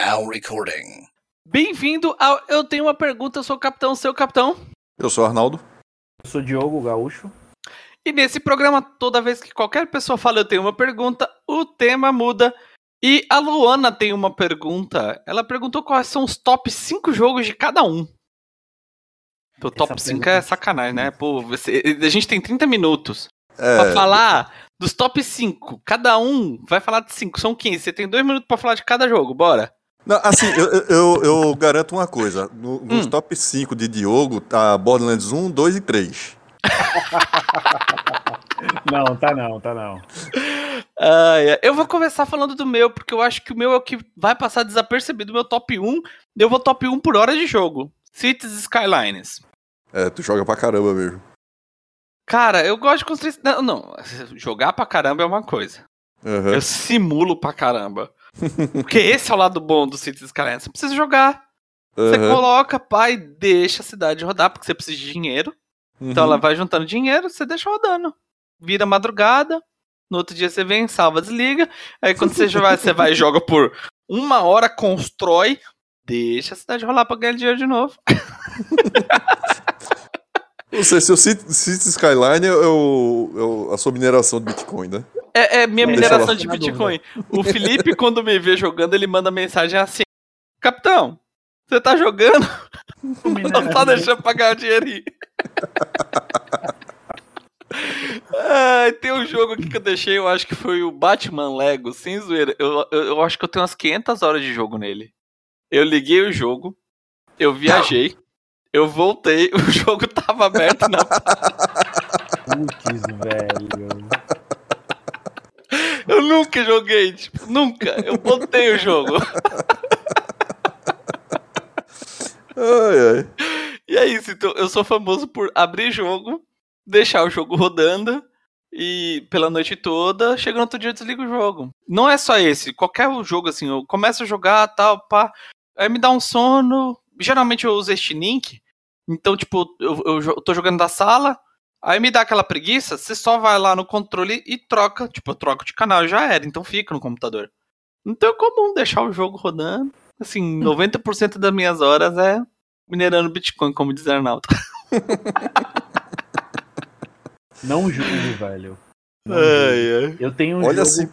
Now recording. Bem-vindo ao Eu Tenho uma Pergunta, eu sou o capitão, seu capitão. Eu sou o Arnaldo. Eu sou Diogo Gaúcho. E nesse programa, toda vez que qualquer pessoa fala eu tenho uma pergunta, o tema muda. E a Luana tem uma pergunta. Ela perguntou quais são os top 5 jogos de cada um. O top 5 é sacanagem, né? Pô, você- a gente tem 30 minutos É, pra falar dos top 5. Cada um vai falar de 5, são 15. Você tem 2 minutos pra falar de cada jogo, bora. Não, assim, eu, eu- eu, garanto uma coisa. No- nos Hum. top 5 de Diogo, tá Borderlands 1, 2 e 3. Não, tá não, tá não. Ai. eu vou começar falando do meu, porque eu acho que o meu é o que vai passar desapercebido, meu top 1. Eu vou top 1 por hora de jogo. Cities Skylines. É, tu joga pra caramba mesmo. Cara, eu gosto de construir. Não, não, jogar pra caramba é uma coisa. Aham. Eu simulo pra caramba. Porque esse é o lado bom do Cities Skylines. Você precisa jogar. Você aham. coloca, pai, deixa a cidade rodar, porque você precisa de dinheiro. Então Uhum. ela vai juntando dinheiro, você deixa rodando. Vira madrugada, no outro dia você vem, salva, desliga. Aí quando você vai, você vai e joga por uma hora, constrói, deixa a cidade rolar pra ganhar dinheiro de novo. Não sei, se eu City Skyline é o- é o- a sua mineração de Bitcoin, né? É, é minha Deixa mineração de Bitcoin. O Felipe, quando me vê jogando, ele manda mensagem assim: Capitão, você tá jogando? Não tá deixando pra ganhar dinheirinho. Ai, tem um jogo aqui que eu deixei, eu acho que foi o Batman Lego, sem zoeira. Eu, eu, eu acho que eu tenho umas 500 horas de jogo nele. Eu liguei o jogo, eu viajei, eu voltei, o jogo tava aberto na Putz, velho. Eu nunca joguei, tipo, nunca. Eu botei o jogo. Ai, ai. E é isso, então eu sou famoso por abrir jogo, deixar o jogo rodando e pela noite toda, chega no outro dia eu desligo o jogo. Não é só esse, qualquer jogo assim, eu começo a jogar tal, pá, aí me dá um sono. Geralmente eu uso este link, então tipo, eu, eu jo- tô jogando da sala, aí me dá aquela preguiça, você só vai lá no controle e troca, tipo, eu troco de canal, já era, então fica no computador. Então é comum deixar o jogo rodando. Assim, 90% das minhas horas é minerando Bitcoin, como diz Arnaldo. Não julgo, velho. Não julgo. Eu tenho um Olha jogo assim.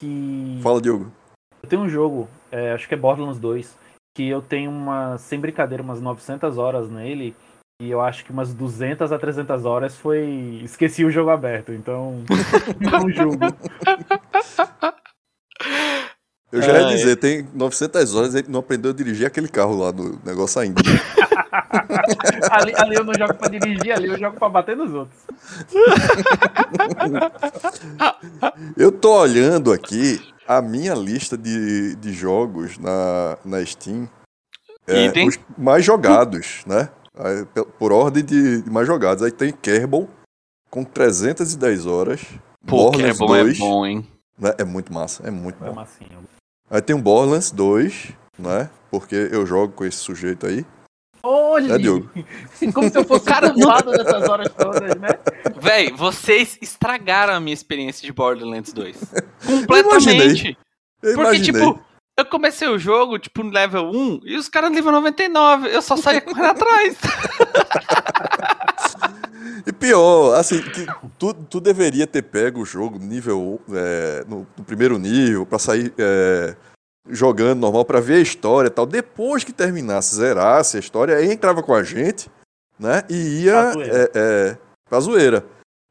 que. Fala, Diogo. Eu tenho um jogo, é, acho que é Borderlands 2, que eu tenho uma, sem brincadeira, umas 900 horas nele. E eu acho que umas 200 a 300 horas foi. Esqueci o jogo aberto, então. não julgo. Eu já ia Ai. dizer, tem 900 horas ele não aprendeu a dirigir aquele carro lá do negócio ainda. ali, ali eu não jogo pra dirigir, ali eu jogo pra bater nos outros. Eu tô olhando aqui a minha lista de, de jogos na, na Steam. É, E Os mais jogados, né? Aí, Por ordem de, de mais jogados. Aí tem Kerbal com 310 horas. Pô, é Borderlands bom, é 2, bom, hein? né? É muito massa, é muito É bom. massinha. Aí tem o Borderlands 2, né? Porque eu jogo com esse sujeito aí. Olha! É. Como se eu fosse Cara, culpado dessas horas todas, né? Véi, vocês estragaram a minha experiência de Borderlands 2. imaginei. Completamente. Eu Porque, imaginei. tipo, eu comecei o jogo, tipo, no level 1, e os caras no nível 99. Eu só saía correndo atrás. E pior, assim, que tu, tu deveria ter pego o jogo nível é, no, no primeiro nível pra sair é, jogando normal pra ver a história e tal. Depois que terminasse, zerasse a história, aí entrava com a gente, né? E ia Pra zoeira. é, é, pra zoeira.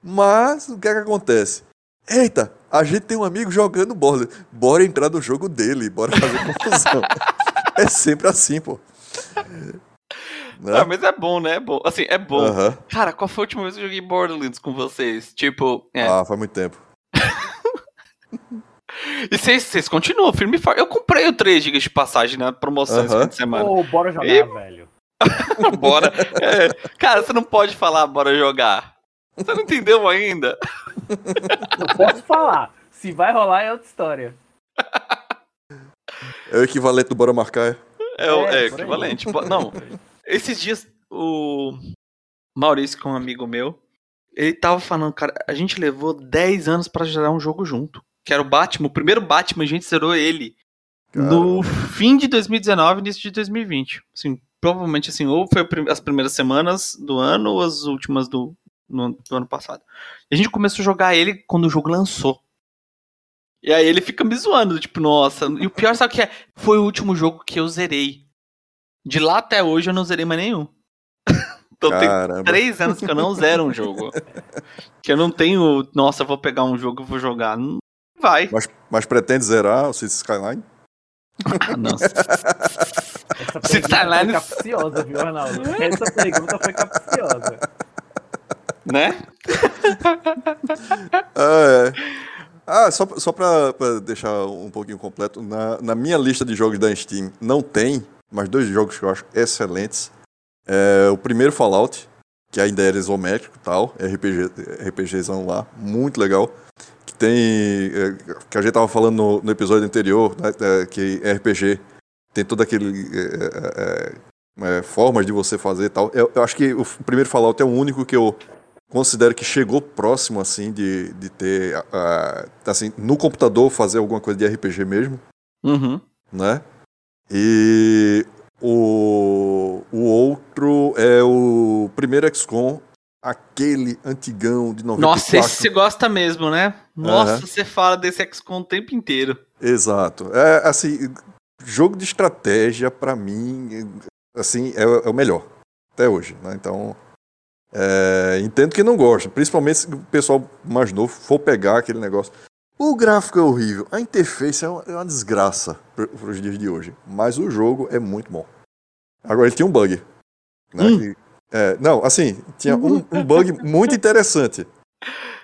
Mas o que é que acontece? Eita, a gente tem um amigo jogando bola. Bora entrar no jogo dele, bora fazer confusão. é sempre assim, pô. Né? Ah, mas é bom, né? É bom. Assim, é bom. Aham. Cara, qual foi a última vez que eu joguei Borderlands com vocês? Tipo, é. Ah, faz muito tempo. E vocês continuam firme e forte. Eu comprei o 3 GB de passagem na promoção esse Aham. fim de semana. Pô, bora jogar, E- velho. Bora. É, cara, você não pode falar bora jogar. Você não entendeu ainda? Eu posso falar. Se vai rolar é outra história. É o equivalente do Bora Marcar. É, o- É, é por aí. equivalente. Não, esses dias o Maurício, que é um amigo meu, ele tava falando, cara, a gente levou 10 anos pra gerar um jogo junto. Que era o Batman, o primeiro Batman, a gente zerou ele no fim de 2019 início de 2020. Assim, provavelmente assim, ou foi as primeiras semanas do ano ou as últimas do, no, do ano passado. E a gente começou a jogar ele quando o jogo lançou. E aí ele fica me zoando, tipo, nossa. E o pior, sabe o que é? Foi o último jogo que eu zerei. De lá até hoje eu não zerei mais nenhum. então Caramba. tem três anos que eu não zero um jogo. que eu não tenho, nossa, vou pegar um jogo e vou jogar. Não vai. Mas, mas pretende zerar o Cities Skyline? Ah, nossa. Essa pergunta foi capciosa, viu, Arnaldo? Essa pergunta foi capciosa. Né? ah, é. Ah, só, só pra, pra, deixar um pouquinho completo, na, na minha lista de jogos da Steam não tem, mas dois jogos que eu acho excelentes. É, o primeiro Fallout, que ainda era isométrico e tal, RPG, RPGzão lá, muito legal. Que tem. É, que a gente tava falando no, no episódio anterior, né, é, que RPG tem todo aquele. É, é, é, formas de você fazer e tal. Eu, eu, acho que o primeiro Fallout é o único que eu considero que chegou próximo, assim, de, de ter, uh, assim, no computador fazer alguma coisa de RPG mesmo, uhum. né? E o, o outro é o primeiro XCOM, aquele antigão de 94. Nossa, esse você gosta mesmo, né? Nossa, uhum. você fala desse XCOM o tempo inteiro. Exato. É, assim, jogo de estratégia, para mim, assim, é, é o melhor. Até hoje, né? Então, é, entendo que não gosta, principalmente se o pessoal mais novo for pegar aquele negócio. O gráfico é horrível, a interface é uma, é uma desgraça para os dias de hoje, mas o jogo é muito bom. Agora ele tinha um bug. Né, hum. que, é, não, assim, tinha um, um, bug muito interessante.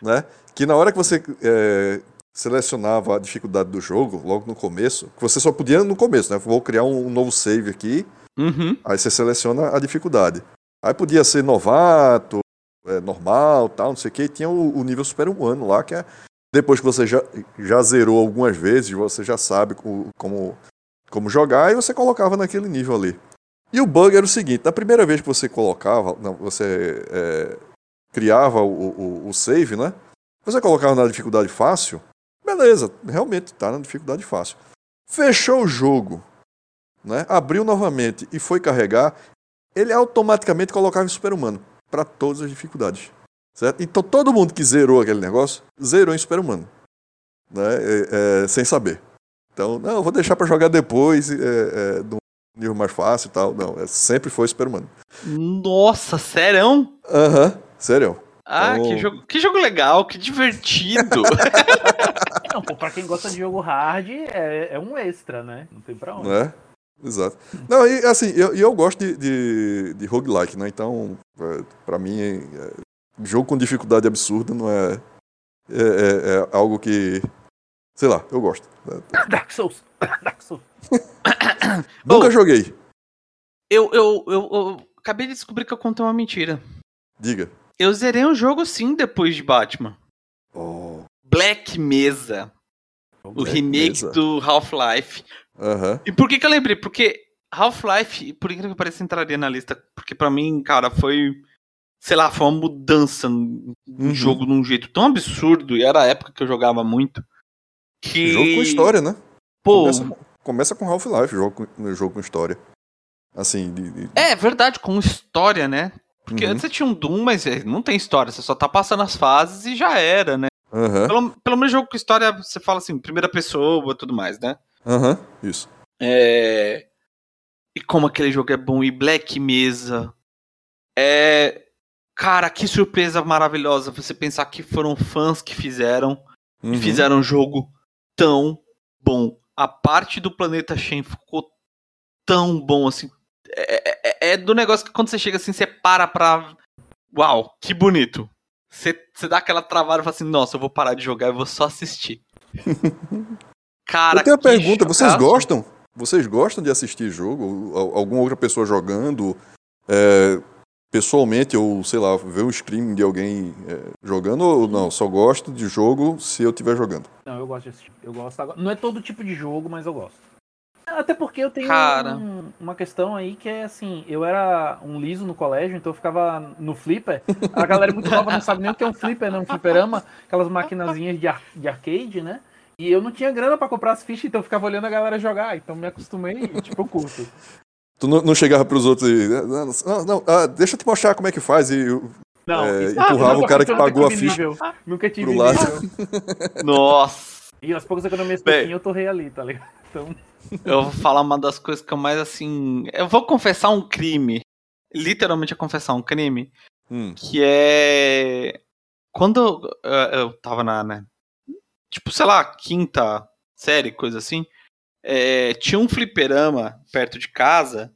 Né, que na hora que você é, selecionava a dificuldade do jogo, logo no começo, que você só podia no começo, né? Vou criar um, um novo save aqui, uhum. aí você seleciona a dificuldade. Aí podia ser novato, é, normal, tal, não sei o que, e tinha o, o nível super-humano lá, que é depois que você já, já zerou algumas vezes, você já sabe como, como, como jogar, e você colocava naquele nível ali. E o bug era o seguinte, na primeira vez que você colocava, não, você é, criava o, o, o, save, né? Você colocava na dificuldade fácil, beleza, realmente está na dificuldade fácil. Fechou o jogo, né? abriu novamente e foi carregar, ele automaticamente colocava em super-humano para todas as dificuldades. Certo? Então todo mundo que zerou aquele negócio, zerou em super-humano. Né? É, é, sem saber. Então, não, vou deixar para jogar depois, é, é, num nível mais fácil e tal. Não, é, sempre foi super-humano. Nossa, serão? Aham, uhum, sério. Ah, então... que, jogo, que jogo legal, que divertido. não, pô, pra quem gosta de jogo hard, é, é um extra, né? Não tem pra onde. É? Exato. Não, e assim, eu, eu gosto de, de, de roguelike, né? Então, é, pra mim, é, jogo com dificuldade absurda não é, é, é, é algo que. Sei lá, eu gosto. Dark Souls! Dark Souls! Nunca oh, joguei. Eu, eu, eu, eu, acabei de descobrir que eu contei uma mentira. Diga. Eu zerei um jogo sim depois de Batman. Oh. Black Mesa. O remake Mesa. do Half-Life. Uhum. E por que que eu lembrei? Porque Half-Life, por incrível que pareça, entraria na lista. Porque para mim, cara, foi. Sei lá, foi uma mudança no uhum. jogo de um jeito tão absurdo. E era a época que eu jogava muito. Que... Jogo com história, né? Pô. Começa, começa com Half-Life, jogo, jogo com história. Assim. De, de... É verdade, com história, né? Porque uhum. antes você tinha um Doom, mas é, não tem história, você só tá passando as fases e já era, né? Uhum. Pelo, pelo menos jogo com história, você fala assim, primeira pessoa e tudo mais, né? Aham, uhum, isso. É... E como aquele jogo é bom, e Black Mesa. É. Cara, que surpresa maravilhosa você pensar que foram fãs que fizeram. Uhum. E fizeram um jogo tão bom. A parte do Planeta Shen ficou tão bom assim. É, é, é, é, do negócio que quando você chega assim, você para pra. Uau, que bonito. Você, você dá aquela travada e fala assim: nossa, eu vou parar de jogar e vou só assistir. Cara, Eu tenho a pergunta, chocaço. vocês gostam? Vocês gostam de assistir jogo? Alguma outra pessoa jogando? É, pessoalmente, ou sei lá, ver um stream de alguém é, jogando ou não? Só gosto de jogo se eu estiver jogando. Não, eu gosto de assistir. Eu gosto agora. Não é todo tipo de jogo, mas eu gosto. Até porque eu tenho um, uma questão aí que é assim, eu era um liso no colégio, então eu ficava no flipper. A galera muito nova não sabe nem o que é um flipper, né? Um fliperama, aquelas maquinazinhas de, ar de arcade, né? E eu não tinha grana pra comprar as fichas, então eu ficava olhando a galera jogar. Então me acostumei e, tipo, eu curto. Tu não, não chegava pros outros e. Não, não, não, ah, deixa eu te mostrar como é que faz. E Não, É, isso- empurrava Ah, o cara que pagou a ficha nível. Nunca tive pro lado. nível. Nossa. E aos poucos economias Bem. pouquinho eu torrei ali, tá ligado? Então, Eu vou falar uma das coisas que eu mais assim. Eu vou confessar um crime. Literalmente eu confessar um crime. Hum, Que é. Quando eu, eu tava na. né, tipo, sei lá, quinta série, coisa assim. é, tinha um fliperama perto de casa.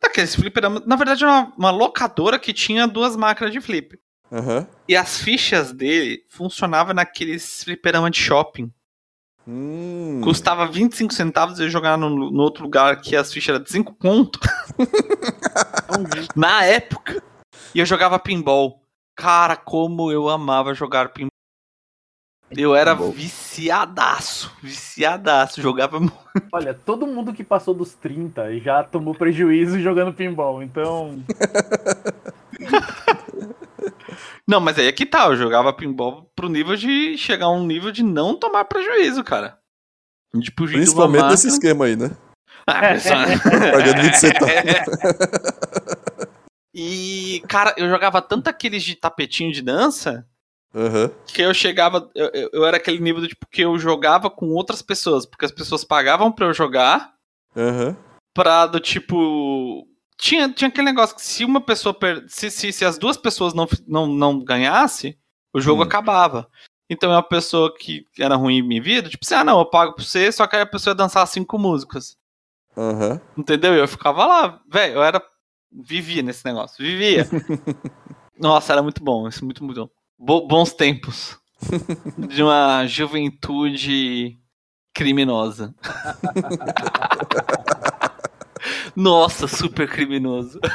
Daqueles fliperama. Na verdade, era uma, uma locadora que tinha duas máquinas de flip. aham. E as fichas dele funcionavam naqueles fliperama de shopping. Hum. Custava 25 centavos e eu jogar no, no outro lugar que as fichas eram de 5 conto. é um jogo. Na época. E eu jogava pinball. Cara, como eu amava jogar pinball. Eu era viciadaço. Viciadaço. Jogava. Olha, todo mundo que passou dos 30 já tomou prejuízo jogando pinball. Então, Não, mas aí é que tá. Eu jogava pinball pro nível de chegar a um nível de não tomar prejuízo, cara. Tipo, Principalmente nesse esquema aí, né? Ah, pessoal. Pagando 20 centavos. E, cara, eu jogava tanto aqueles de tapetinho de dança Aham. que eu chegava. Eu, eu- era aquele nível do tipo que eu jogava com outras pessoas, porque as pessoas pagavam pra eu jogar, Aham. pra do tipo. Tinha, tinha aquele negócio que se uma pessoa. Per... Se, se, se as duas pessoas não, não, não ganhasse, o jogo Hum. acabava. Então é uma pessoa que era ruim em minha vida, tipo assim, ah não, eu pago pra você, só que aí a pessoa ia dançar cinco músicas. Aham. Entendeu? E eu ficava lá, velho, eu era. Vivia nesse negócio, vivia. Nossa, era muito bom, isso muito, muito bom. Bo- bons tempos. De uma juventude criminosa. Nossa, super criminoso.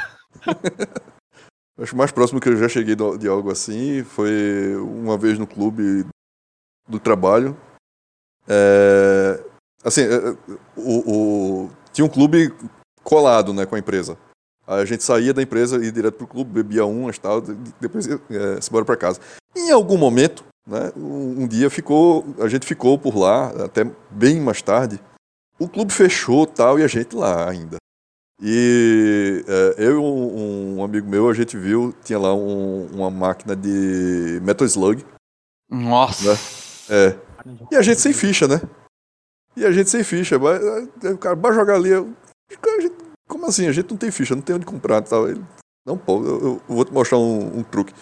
Acho mais próximo que eu já cheguei de algo assim foi uma vez no clube do trabalho. É, assim, é, é, o, o- tinha um clube colado né, com a empresa. Aí a gente saía da empresa e ia direto pro clube, bebia umas e tal, depois ia, é, se embora para casa. Em algum momento, né, um, um dia ficou, a gente ficou por lá, até bem mais tarde. O clube fechou tal e a gente lá ainda. E é, eu e um, um amigo meu, a gente viu, tinha lá um- uma máquina de Metal Slug. Nossa. É. E a gente sem ficha, né? E a gente sem ficha. O cara, vai jogar ali. Eu, "Cara, a gente- como assim? A gente não tem ficha, não tem onde comprar tal. Ele, não, pô, eu, eu vou te mostrar um, um truque.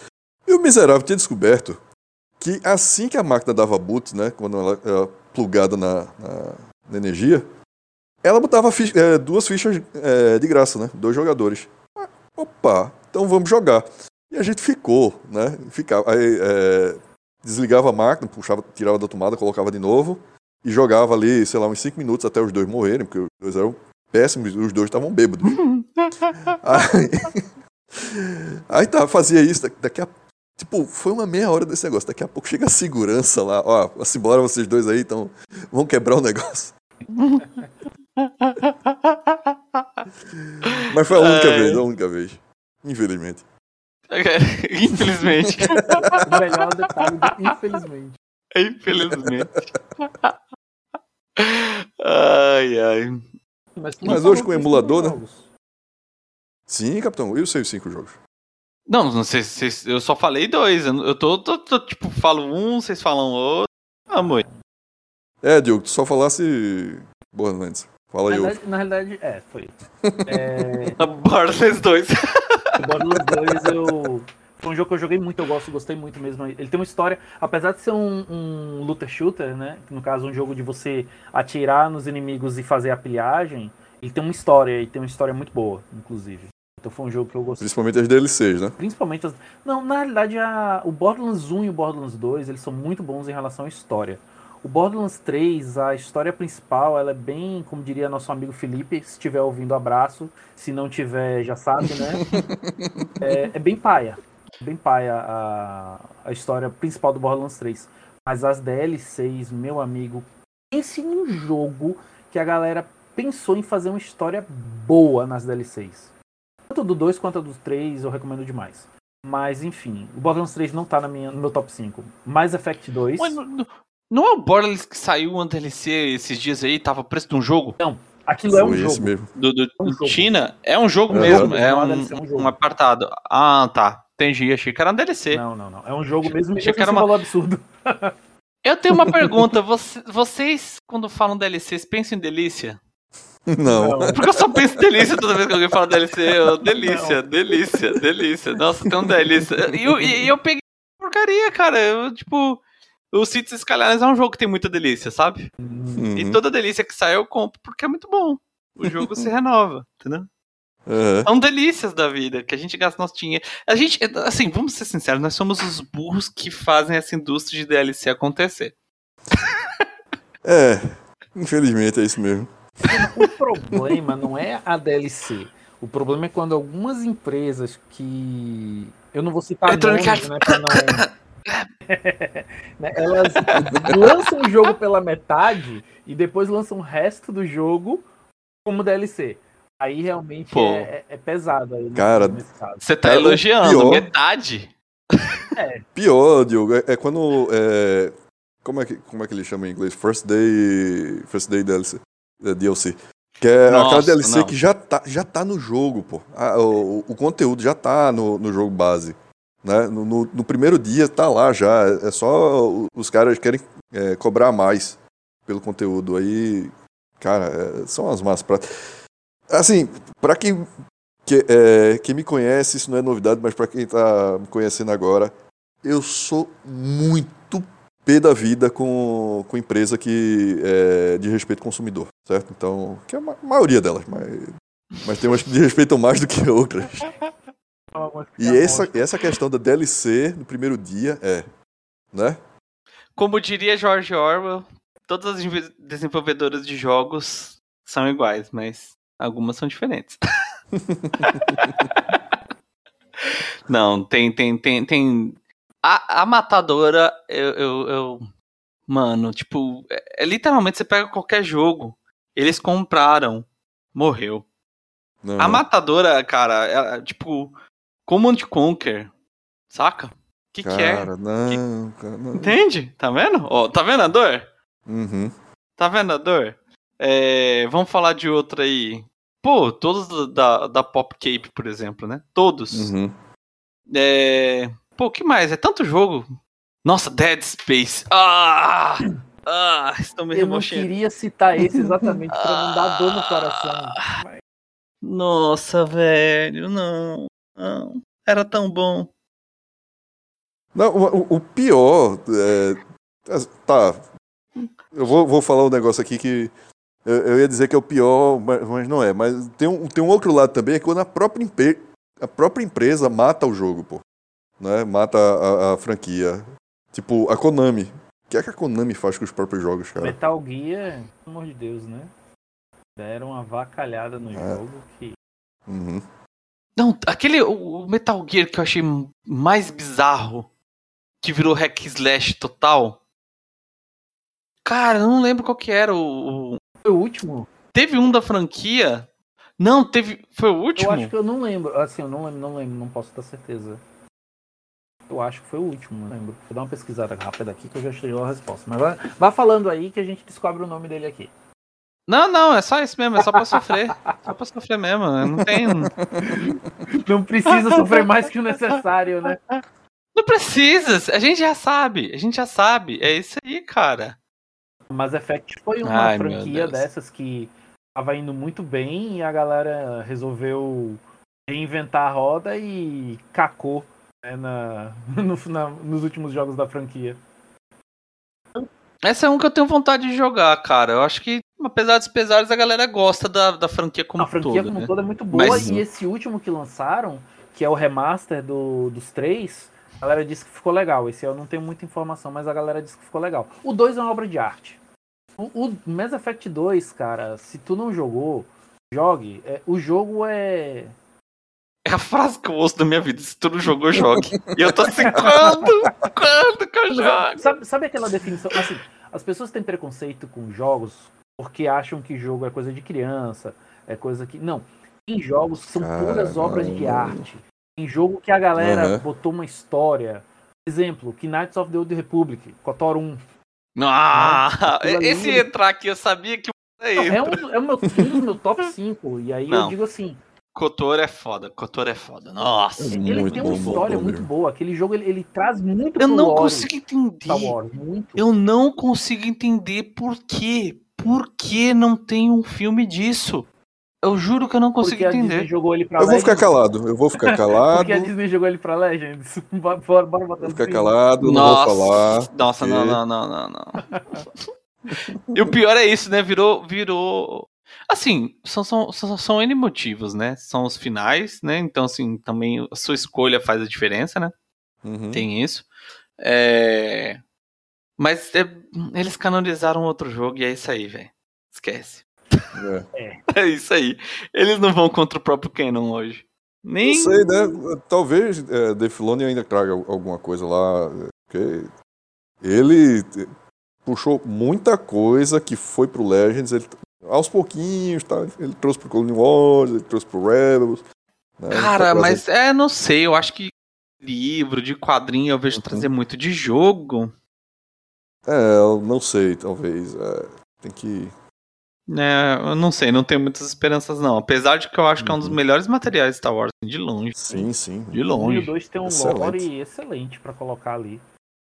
E o miserável tinha descoberto que assim que a máquina dava boot, né? Quando ela era plugada na, na- na energia, ela botava fi- é, duas fichas é, de graça, né? Dois jogadores. Ah, Opa, então vamos jogar. E a gente ficou, né? Ficava, aí, é, desligava a máquina, puxava, tirava da tomada, colocava de novo e jogava ali, sei lá, uns 5 minutos até os dois morrerem, porque os dois eram péssimos, os dois estavam bêbados. aí, aí tá, fazia isso, da- daqui a Tipo, foi uma meia hora desse negócio. Daqui a pouco chega a segurança lá. Ó, assim, bora vocês dois aí, então vão quebrar o negócio. Mas foi a única Ai. vez, a única vez. Infelizmente. Infelizmente. o melhor detalhe, infelizmente. Infelizmente. Ai, ai. Mas, Mas hoje com o emulador, né? jogos. Sim, capitão, eu sei os cinco jogos. Não, não sei se eu só falei dois. Eu, tô, tô- tô, tipo, falo um, vocês falam outro. Ah, Amor. É, Diogo, tu só falasse Borderlands. Fala Na aí, ô. realidade, na realidade, é, foi. É, Borderlands 2. o Borderlands 2 eu. Foi um jogo que eu joguei muito, eu gosto, gostei muito mesmo. Ele tem uma história, apesar de ser um, um looter shooter, né? No caso, um jogo de você atirar nos inimigos e fazer a pilhagem, ele tem uma história, e tem uma história muito boa, inclusive. Então foi um jogo que eu gostei. Principalmente as DLCs, né? Principalmente as... Não, na realidade, a... o Borderlands 1 e o Borderlands 2, eles são muito bons em relação à história. O Borderlands 3, a história principal, ela é bem, como diria nosso amigo Felipe, se estiver ouvindo, abraço. Se não tiver, já sabe, né? é, é bem paia. Bem paia a, a história principal do Borderlands 3. Mas as DLCs, meu amigo, pense num jogo que a galera pensou em fazer uma história boa nas DLCs. Tanto do 2 quanto do 3 eu recomendo demais. Mas enfim, o Borderlands 3 não tá na minha, no meu top 5. Mass Effect 2. Ué, não, não- Não é o Borderlands que saiu um DLC esses dias aí, tava preço de um jogo? Aquilo é um Foi jogo. mesmo. Do, do, É um jogo. China? É um jogo É um mesmo, é não é um, DLC, é um jogo. um apartado. Ah, tá. Entendi, achei que era um DLC. Não, não, não. É um jogo mesmo Achei que era uma- valor absurdo. Eu tenho uma pergunta. Você- vocês, quando falam DLC, pensam em delícia? Não. Porque eu só penso em delícia toda vez que alguém fala DLC. Eu, delícia, delícia, delícia. Nossa, tem um delícia. E eu, e eu peguei porcaria, cara. Eu, tipo, o Cities Skylines é um jogo que tem muita delícia, sabe? E Uhum. toda delícia que sai eu compro porque é muito bom. O jogo se renova, entendeu? Aham. São delícias da vida, que a gente gasta nosso dinheiro. A gente, assim, vamos ser sinceros, nós somos os burros que fazem essa indústria de DLC acontecer. É, infelizmente é isso mesmo. O problema não é a DLC. O problema é quando algumas empresas que. Eu não vou citar Electronic nomes, né? Pra não. Né, Elas lançam o jogo pela metade e depois lançam o resto do jogo como DLC. Aí realmente é, é- é pesado aí, né, Cara. Você tá Cara, o elogiando pior- metade? Pior, Diogo, é, é quando. é, como, é que, como é que ele chama em inglês? First Day. First Day DLC. é, DLC. Que é aquela Nossa, DLC não. que já tá, já tá no jogo, pô. Ah, o, o conteúdo já tá no, no jogo base. Né? No, no- no primeiro dia tá lá já. É só os caras querem é, cobrar mais pelo conteúdo. Aí, cara, é, são as más práticas. Assim, pra quem, que, é, quem me conhece, isso não é novidade, mas pra quem tá me conhecendo agora, eu sou muito pé da vida com, com empresa que é de respeito ao consumidor, certo? Então, que é a ma- maioria delas, mas, mas tem umas que respeitam mais do que outras. E essa, essa questão da DLC no primeiro dia é, né? Como diria George Orwell, todas as desenvolvedoras de jogos são iguais, mas algumas são diferentes. Não, tem, tem, tem, tem. A, a matadora, eu, eu, eu- Mano, tipo, é, é literalmente você pega qualquer jogo, eles compraram, morreu. Não, A matadora, cara, é, tipo, Command Conquer, saca? O que, que é? não, cara, não. Entende? Tá vendo? Ó, tá vendo a dor? Uhum. Tá vendo a dor? É, vamos falar de outra aí. Pô, todos do- da, da Pop Cape, por exemplo, né? Todos. Uhum. É... Pô, o que mais? É tanto jogo. Nossa, Dead Space. Ah! Ah, estou me Eu não queria citar esse exatamente pra não dar dor no coração. Ah. Mas Nossa, velho, não. Não. Era tão bom. Não, o, o- o pior. é, tá. Eu vou, vou falar um negócio aqui que. Eu, eu ia dizer que é o pior, mas, mas não é. Mas tem um, tem um outro lado também, é quando a própria, empre- a própria empresa mata o jogo, pô. Né? Mata a, a- a franquia. Tipo, a Konami. O que é que a Konami faz com os próprios jogos, cara? Metal Gear, pelo amor de Deus, né? Deram uma vacalhada no É. jogo que. Uhum. Não, aquele o o Metal Gear que eu achei mais bizarro, que virou hack slash total. Cara, eu não lembro qual que era o, o- Foi o último? Teve um da franquia. Não, teve. Foi o último? Eu acho que eu não lembro. Assim, eu não lembro, não lembro, não posso ter certeza. Eu acho que foi o último, não lembro. Vou dar uma pesquisada rápida aqui que eu já chegou a resposta. Mas vá, vá falando aí que a gente descobre o nome dele aqui. Não, não, é só isso mesmo, é só pra sofrer. só pra sofrer mesmo. Não tem. Não precisa sofrer mais que o necessário, né? Não precisa, a gente já sabe, a gente já sabe. É isso aí, cara. Mass Effect foi uma Ai, franquia dessas que tava indo muito bem e a galera resolveu reinventar a roda e cacou né, na, no- na- nos últimos jogos da franquia. Essa é um que eu tenho vontade de jogar, cara. Eu acho que, apesar dos pesares, a galera gosta da, da franquia como a franquia todo, como né? toda é muito boa Mas- e esse último que lançaram, que é o remaster do, dos três, a galera disse que ficou legal. Esse eu não tenho muita informação, mas a galera disse que ficou legal. O 2 é uma obra de arte. O, o Mass Effect 2, cara, se tu não jogou, jogue. É, o jogo é. É a frase que eu ouço da minha vida. Se tu não jogou, jogue. E eu tô assim, quando? Quando que eu jogo? Sabe, sabe aquela definição? Assim, as pessoas têm preconceito com jogos porque acham que jogo é coisa de criança, é coisa que. Não. Tem jogos que são puras Caramba. obras de arte. Tem jogo que a galera Aham. botou uma história. Exemplo, Knights of the Old Republic, KOTOR 1. Ah, ali- esse entrar aqui eu sabia que Não, é um, é o meu, um dos meus top 5. E aí eu Não. digo assim, Cotor é foda, Cotor é foda. Nossa. Ele muito tem bom, uma história bom, muito bom. boa. Aquele jogo ele, ele traz muito Eu não consigo entender. Wars, muito. Eu não consigo entender por quê. Por que não tem um filme disso? Eu juro que eu não consigo porque a Disney entender. jogou ele pra Eu vou ficar Legends. calado, eu vou ficar calado. Porque a Disney jogou ele pra Legends. Bora, bora, bora botar Vou no ficar calado, não Nossa, vou falar. nossa, não, não, não, não, não. e o pior é isso, né? Virou, virou. Assim, são, são, são, são N motivos, né? São os finais, né? Então, assim, também a sua escolha faz a diferença, né? Uhum. Tem isso. É... Mas é, eles canonizaram outro jogo e é isso aí, velho. Esquece. É. É isso aí. Eles não vão contra o próprio Canon hoje. Nem. Não sei, né? Talvez é, The Filoni ainda traga alguma coisa lá. Porque ele puxou muita coisa que foi pro Legends. Ele, aos pouquinhos, tá? Ele trouxe pro Clone Wars, ele trouxe pro Rebels. né? Cara, Tá mas é, não sei. Eu acho que livro, de quadrinho, eu vejo Uhum. trazer muito de jogo. É, eu não sei, talvez. é, tem que. Né? eu não sei, não tenho muitas esperanças, não. Apesar de que eu acho que é um dos Uhum. melhores materiais de Star Wars, assim, de longe. Sim, sim. De Um e o longe. 2 tem um Excelente. lore excelente pra colocar ali.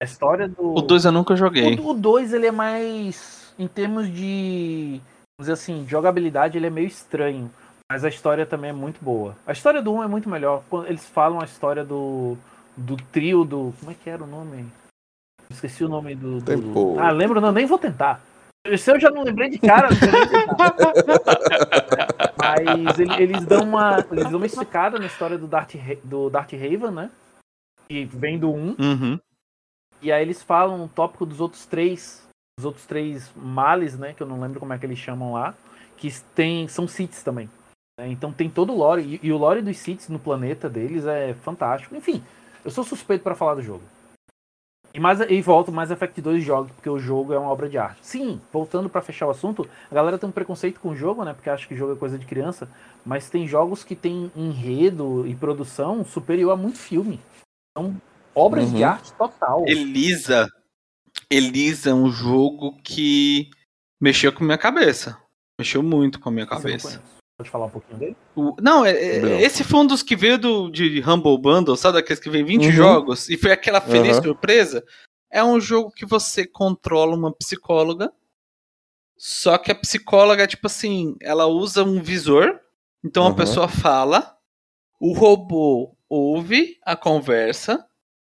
A história do. O 2 eu nunca joguei. O 2 ele é mais. Em termos de. Vamos dizer assim, de jogabilidade, ele é meio estranho. Mas a história também é muito boa. A história do 1 um é muito melhor. Quando eles falam a história do. Do trio do. Como é que era o nome? Esqueci o nome do. do- Tempo. Ah, lembro, não, nem vou tentar. Se eu já não lembrei de cara, tentar. Mas ele- eles dão uma. Eles dão uma explicada na história do Darth, do Darth Raven, né? Que vem do 1. Uhum. E aí eles falam um tópico dos outros três, os outros três males, né, que eu não lembro como é que eles chamam lá, que tem, são Siths também. né? Então tem todo o lore, e, e o lore dos Siths no planeta deles é fantástico. Enfim, eu sou suspeito para falar do jogo. E, mais, e volto mais Effect 2 jogo, porque o jogo é uma obra de arte. Sim, voltando para fechar o assunto, a galera tem um preconceito com o jogo, né, porque acha que jogo é coisa de criança, mas tem jogos que tem enredo e produção superior a muito filme. São obras de Uhum. arte total. Elisa. Elisa é um jogo que mexeu com a minha cabeça. Mexeu muito com a minha Esse eu não cabeça. Pode falar um pouquinho dele? O- não, é- é- esse foi um dos que veio do, de Humble Bundle, sabe daqueles que vem 20 Uhum. jogos? E foi aquela feliz Aham. surpresa. É um jogo que você controla uma psicóloga, só que a psicóloga, tipo assim, ela usa um visor, então a Uhum. pessoa fala, o robô ouve a conversa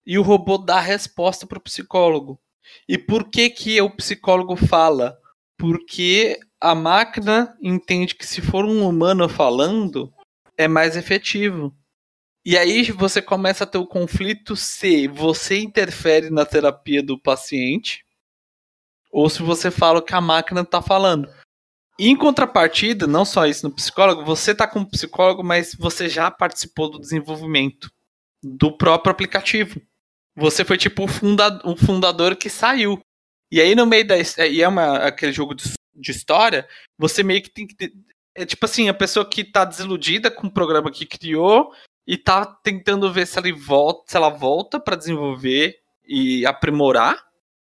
e o robô dá a resposta pro psicólogo. E por que que o psicólogo fala? Porque a máquina entende que se for um humano falando, é mais efetivo. E aí você começa a ter o conflito se você interfere na terapia do paciente ou se você fala o que a máquina está falando. E em contrapartida, não só isso no psicólogo, você tá com o psicólogo, mas você já participou do desenvolvimento do próprio aplicativo. Você foi tipo o funda um fundador que saiu. E aí no meio da. E é uma, aquele jogo de, de história, você meio que tem que. ter- É tipo assim, a pessoa que tá desiludida com o programa que criou e tá tentando ver se ela volta, se ela volta para desenvolver e aprimorar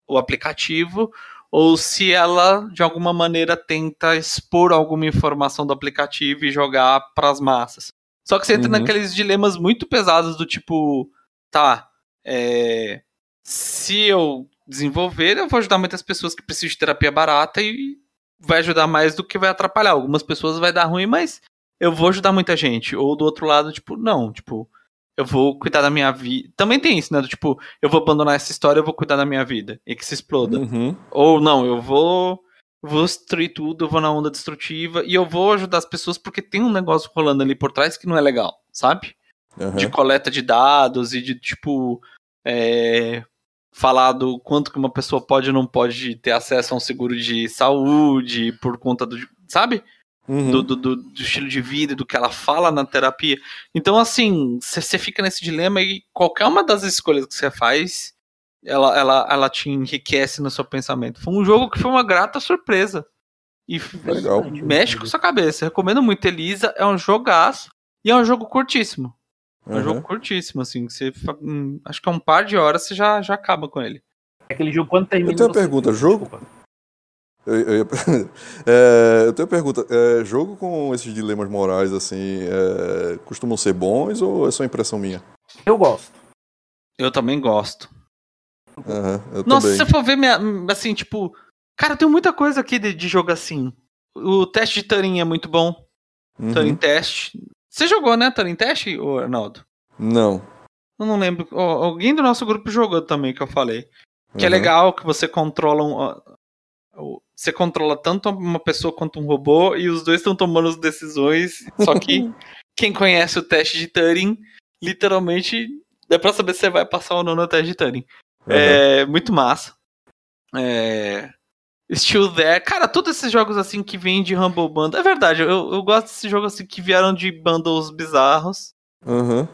o aplicativo ou se ela de alguma maneira tenta expor alguma informação do aplicativo e jogar para as massas. Só que você entra Uhum. naqueles dilemas muito pesados do tipo, tá, é, se eu desenvolver, eu vou ajudar muitas pessoas que precisam de terapia barata e vai ajudar mais do que vai atrapalhar. Algumas pessoas vai dar ruim, mas eu vou ajudar muita gente. Ou do outro lado, tipo, não, tipo, eu vou cuidar da minha vida. Também tem isso, né? Do tipo, eu vou abandonar essa história, eu vou cuidar da minha vida. E que se exploda. Uhum. Ou não, eu vou. Vou destruir tudo, eu vou na onda destrutiva e eu vou ajudar as pessoas porque tem um negócio rolando ali por trás que não é legal, sabe? Uhum. De coleta de dados e de, tipo, é, falar do quanto que uma pessoa pode ou não pode ter acesso a um seguro de saúde por conta do. Sabe? Uhum. do, do, do- do estilo de vida, do que ela fala na terapia. Então, assim, você fica nesse dilema e qualquer uma das escolhas que você faz, ela, ela, ela te enriquece no seu pensamento. Foi um jogo que foi uma grata surpresa. E Legal. mexe com sua cabeça. Recomendo muito. Elisa é um jogaço e é um jogo curtíssimo. É um Uhum. jogo curtíssimo, assim. que Você, hum, acho que é um par de horas você já, já acaba com ele. Aquele jogo quando termina. Eu tenho uma pergunta, jogo? Desculpa. Eu, eu, ia- É, eu tenho uma pergunta. É, jogo com esses dilemas morais, assim, é, costumam ser bons ou é só impressão minha? Eu gosto. Eu também gosto. Aham, eu Nossa, também. se você for ver, minha, assim, tipo. Cara, tem muita coisa aqui de, de jogo assim. O teste de Turing é muito bom. Uhum. Turing Test. Você jogou, né, Turing Test, Arnaldo? Não. Eu não lembro. Ó, alguém do nosso grupo jogou também, que eu falei. Que é Uhum. legal, que você controla um. Você controla tanto uma pessoa quanto um robô e os dois estão tomando as decisões. Só que quem conhece o teste de Turing, literalmente, dá pra saber se você vai passar ou não no teste de Turing. Uhum. É muito massa. É... Still There. Cara, todos esses jogos assim que vêm de Humble Bundle. É verdade, eu, eu gosto desses jogos assim que vieram de bundles bizarros Uhum.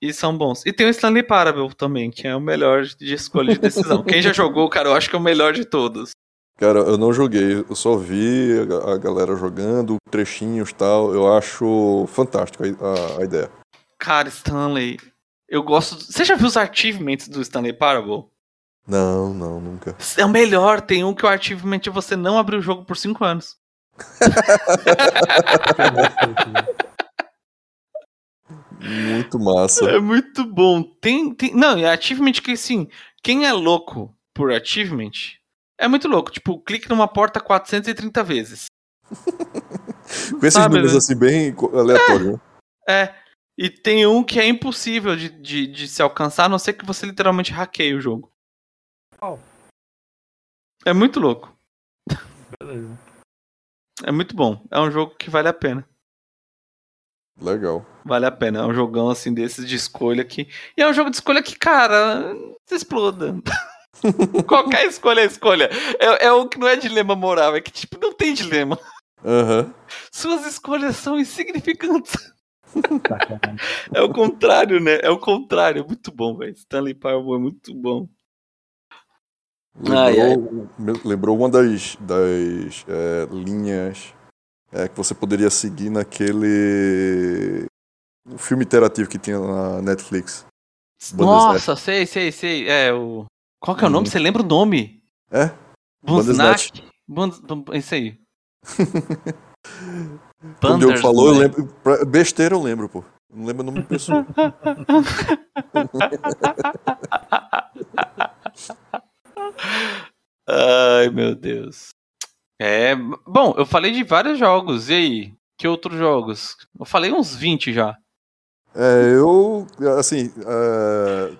e são bons. E tem o Stanley Parable também, que é o melhor de escolha de decisão. Quem já jogou, cara, eu acho que é o melhor de todos. Cara, eu não joguei, eu só vi a ga- a galera jogando, trechinhos e tal. Eu acho fantástico a, a- a ideia. Cara, Stanley. Eu gosto. Você já viu os achievements do Stanley Parable? Não, não, nunca. É o melhor. Tem um que o achievement é você não abrir o jogo por 5 anos. Muito massa. É muito bom. Tem, tem... Não, e achievement que assim, quem é louco por achievement é muito louco. Tipo, clique numa porta 430 vezes. Com esses sabe, números né? assim, bem aleatórios. né? É. E tem um que é impossível de, de, de se alcançar, a não ser que você literalmente hackeie o jogo. É muito louco. Beleza. É muito bom. É um jogo que vale a pena. Legal. Vale a pena. É um jogão assim desses de escolha que. E é um jogo de escolha que, cara, se exploda. Qualquer escolha é escolha. É, é o que não é dilema moral, é que tipo, não tem dilema. Aham. Suas escolhas são insignificantes. É o contrário, né? É o contrário. É muito bom, velho. Stanley Parable é muito bom. Ai, Lembrou, me- lembrou uma das, das é, linhas é, que você poderia seguir naquele filme interativo que tinha na Netflix. Nossa, sei, sei, sei. É o. Qual que é o nome? Uhum. Você lembra o nome? É? Bund... Bund- Isso aí. Como o Diogo falou, eu Bandersnatch. lembro. Besteira eu lembro, pô. Não lembro o nome da pessoa. Ai, meu Deus. É. Bom, eu falei de vários jogos. E aí? Que outros jogos? Eu falei uns 20 já. É, eu, assim, é,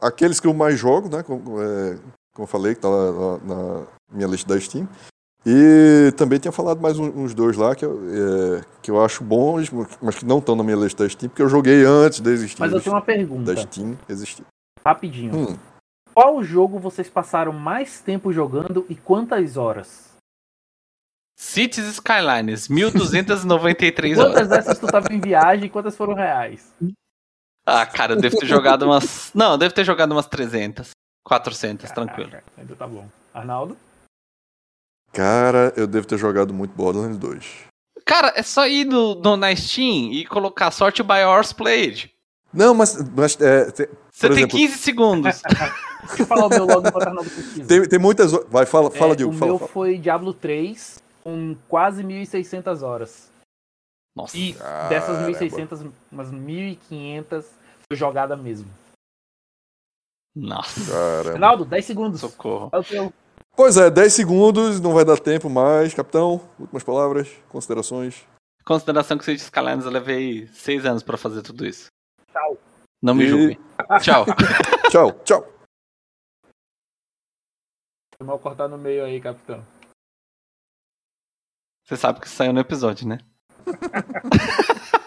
aqueles que eu mais jogo, né, como, é, como eu falei, que tá lá na, na minha lista da Steam. E também tinha falado mais um- uns dois lá que eu, é, que eu acho bons, mas que não estão na minha lista da Steam, porque eu joguei antes da existir. Mas eu tenho uma da pergunta, Steam existir. rapidinho. Hum, Qual jogo vocês passaram mais tempo jogando e quantas horas? Cities Skylines, 1293 horas. Quantas dessas tu tava em viagem e quantas foram reais? Ah, cara, eu devo ter jogado umas. Não, eu devo ter jogado umas 300. 400, tranquilo. Caraca, Ainda tá bom. Arnaldo? cara, eu devo ter jogado muito Borderlands 2. Cara, é só ir no, no, na Steam e colocar sorte by hours played. Não, mas, mas é, Você tem exemplo- 15 segundos. Deixa eu falar o meu logo enquanto Arnaldo pesquisa. tem, tem muitas. o- Vai, fala, fala É, Diogo, o fala. meu fala. foi Diablo 3 com quase 1.600 horas. Nossa. E Caramba. dessas 1.600, umas 1.500 foi jogada mesmo. Nossa. Caramba. Arnaldo, 10 segundos. Socorro. É o teu. Pois é, 10 segundos, não vai dar tempo mais. Capitão, últimas palavras, considerações. Consideração que Cities Skylines eu levei 6 anos pra fazer tudo isso. Tchau. Não me E- julguem. Tchau. Tchau, tchau. Foi mal cortar no meio aí, capitão. Você sabe que isso saiu no episódio, né?